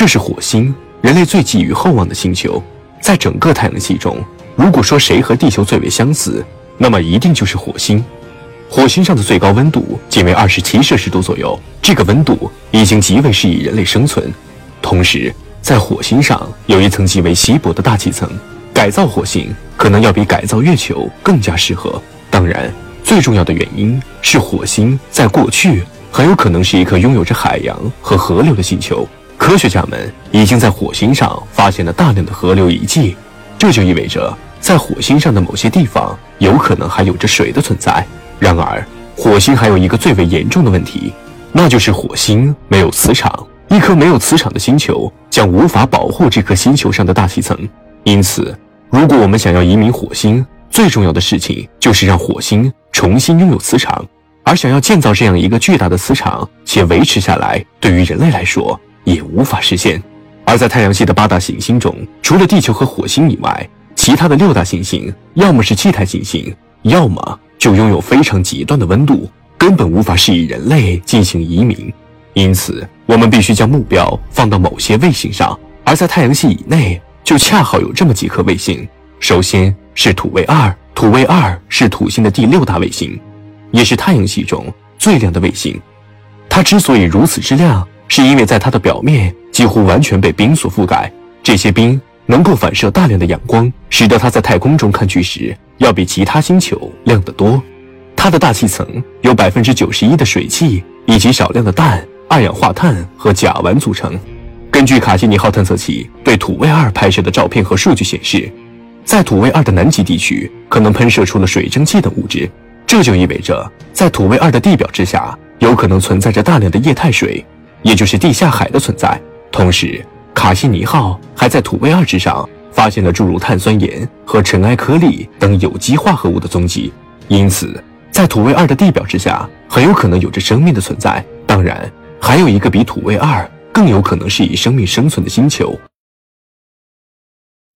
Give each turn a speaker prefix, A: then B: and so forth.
A: 这是火星，人类最寄予厚望的星球。在整个太阳系中，如果说谁和地球最为相似，那么一定就是火星。火星上的最高温度仅为二十七摄氏度左右，这个温度已经极为适宜人类生存。同时，在火星上有一层极为稀薄的大气层，改造火星可能要比改造月球更加适合。当然，最重要的原因是火星在过去很有可能是一颗拥有着海洋和河流的星球。科学家们已经在火星上发现了大量的河流遗迹，这就意味着在火星上的某些地方有可能还有着水的存在。然而，火星还有一个最为严重的问题，那就是火星没有磁场。一颗没有磁场的星球将无法保护这颗星球上的大气层。因此，如果我们想要移民火星，最重要的事情就是让火星重新拥有磁场，而想要建造这样一个巨大的磁场且维持下来，对于人类来说也无法实现。而在太阳系的八大行星中，除了地球和火星以外，其他的六大行星要么是气态行星，要么就拥有非常极端的温度，根本无法适宜人类进行移民。因此，我们必须将目标放到某些卫星上，而在太阳系以内，就恰好有这么几颗卫星。首先。是土卫二，土卫二是土星的第六大卫星，也是太阳系中最亮的卫星。它之所以如此之亮，是因为在它的表面几乎完全被冰所覆盖。这些冰能够反射大量的阳光，使得它在太空中看去时要比其他星球亮得多。它的大气层由百分之九十一的水汽以及少量的氮、二氧化碳和甲烷组成。根据卡西尼号探测器对土卫二拍摄的照片和数据显示。在土卫二的南极地区，可能喷射出了水蒸气等物质，这就意味着在土卫二的地表之下，有可能存在着大量的液态水，也就是地下海的存在。同时，卡西尼号还在土卫二之上发现了诸如碳酸盐和尘埃颗粒等有机化合物的踪迹，因此，在土卫二的地表之下，很有可能有着生命的存在。当然，还有一个比土卫二更有可能是以生命生存的星球，